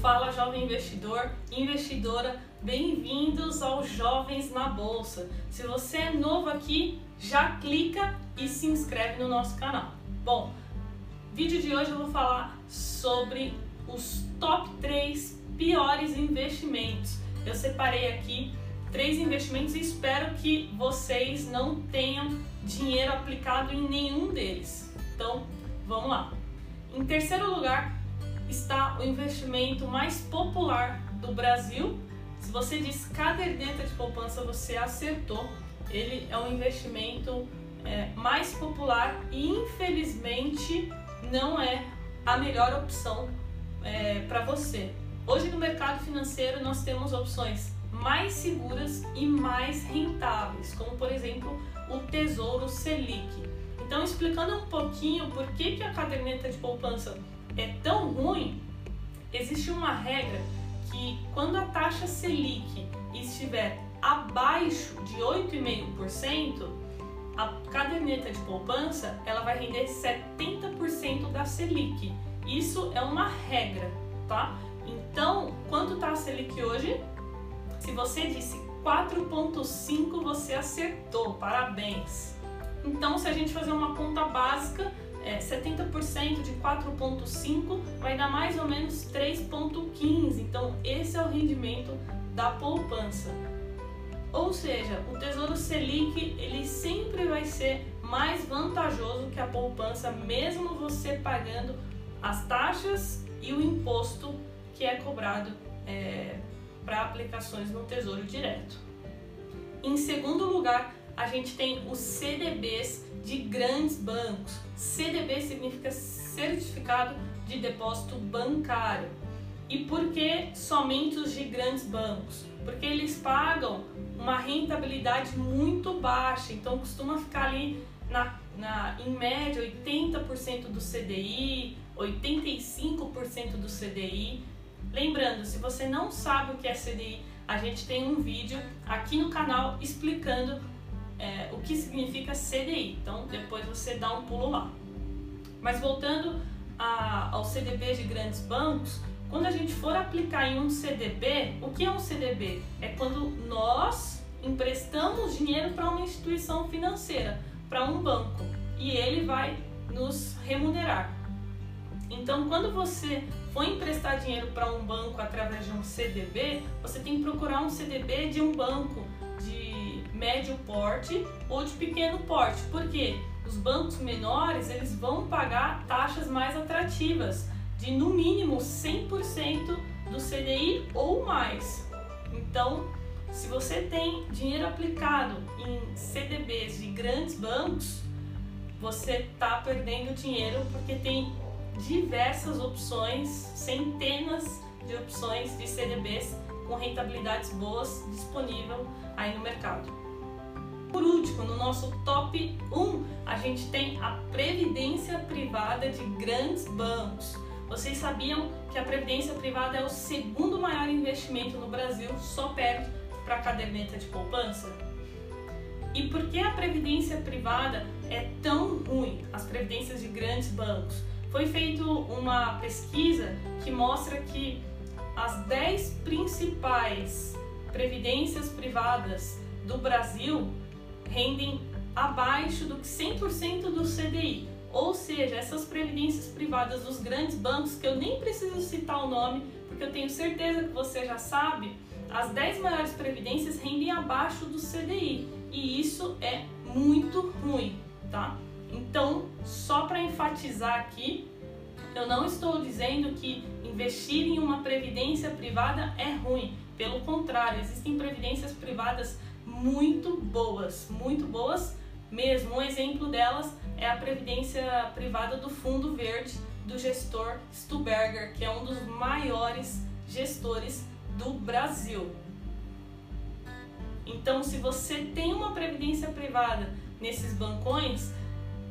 Fala jovem investidor, investidora, bem-vindos aos Jovens na Bolsa. Se você é novo aqui, já clica e se inscreve no nosso canal. Bom, vídeo de hoje eu vou falar sobre os top 3 piores investimentos. Eu separei aqui três investimentos e espero que vocês não tenham dinheiro aplicado em nenhum deles. Então, vamos lá. Em terceiro lugar, está o investimento mais popular do Brasil. Se você diz caderneta de poupança, você acertou. Ele é o investimento é, mais popular e infelizmente não é a melhor opção é, para você. Hoje no mercado financeiro nós temos opções mais seguras e mais rentáveis, como por exemplo o Tesouro Selic. Então, explicando um pouquinho por que, que a caderneta de poupança ruim, existe uma regra que quando a taxa Selic estiver abaixo de 8,5%, a caderneta de poupança ela vai render 70% da Selic. Isso é uma regra, tá? Então, quanto está a Selic hoje? Se você disse 4,5, você acertou, parabéns! Então, se a gente fazer uma conta básica, é, 70% de 4,5 vai dar mais ou menos 3,15. Então, esse é o rendimento da poupança. Ou seja, o Tesouro Selic ele sempre vai ser mais vantajoso que a poupança, mesmo você pagando as taxas e o imposto que é cobrado é, para aplicações no Tesouro Direto. Em segundo lugar, a gente tem os CDBs de grandes bancos. CDB significa Certificado de Depósito Bancário. E por que somente os de grandes bancos? Porque eles pagam uma rentabilidade muito baixa, então costuma ficar ali na, na, em média 80% do CDI, 85% do CDI. Lembrando, se você não sabe o que é CDI, a gente tem um vídeo aqui no canal explicando é, o que significa CDI. Então depois você dá um pulo lá. Mas voltando a, ao CDB de grandes bancos, quando a gente for aplicar em um CDB, o que é um CDB? É quando nós emprestamos dinheiro para uma instituição financeira, para um banco, e ele vai nos remunerar. Então, quando você for emprestar dinheiro para um banco através de um CDB, você tem que procurar um CDB de um banco de médio porte ou de pequeno porte. Por quê? Os bancos menores, eles vão pagar taxas mais atrativas de no mínimo 100% do CDI ou mais. Então, se você tem dinheiro aplicado em CDBs de grandes bancos, você está perdendo dinheiro porque tem diversas opções, centenas de opções de CDBs com rentabilidades boas disponível aí no mercado. Por último, no nosso top 1, a gente tem a previdência privada de grandes bancos. Vocês sabiam que a previdência privada é o segundo maior investimento no Brasil, só perto para a caderneta de poupança? E por que a previdência privada é tão ruim, as previdências de grandes bancos? Foi feita uma pesquisa que mostra que as 10 principais previdências privadas do Brasil rendem abaixo do que 100% do CDI. Ou seja, essas previdências privadas dos grandes bancos, que eu nem preciso citar o nome, porque eu tenho certeza que você já sabe, as 10 maiores previdências rendem abaixo do CDI. E isso é muito ruim, tá? Então, só para enfatizar aqui, eu não estou dizendo que investir em uma previdência privada é ruim. Pelo contrário, existem previdências privadas muito boas, muito boas mesmo. Um exemplo delas é a previdência privada do Fundo Verde do gestor Stuberger, que é um dos maiores gestores do Brasil. Então, se você tem uma previdência privada nesses bancões,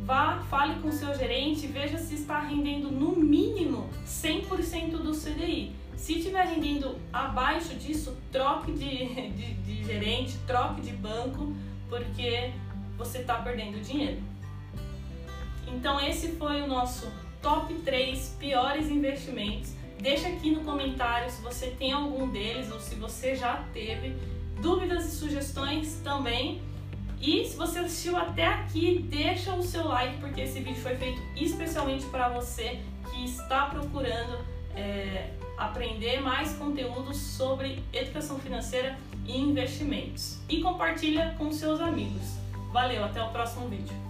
vá, fale com seu gerente, veja se está rendendo no mínimo 100% do CDI. Se estiver rendendo abaixo disso, troque de, de, de gerente, troque de banco, porque você está perdendo dinheiro. Então esse foi o nosso top 3 piores investimentos. Deixa aqui no comentário se você tem algum deles ou se você já teve dúvidas e sugestões também. E se você assistiu até aqui, deixa o seu like porque esse vídeo foi feito especialmente para você que está procurando é, aprender mais conteúdos sobre educação financeira e investimentos. E compartilha com seus amigos. Valeu, até o próximo vídeo.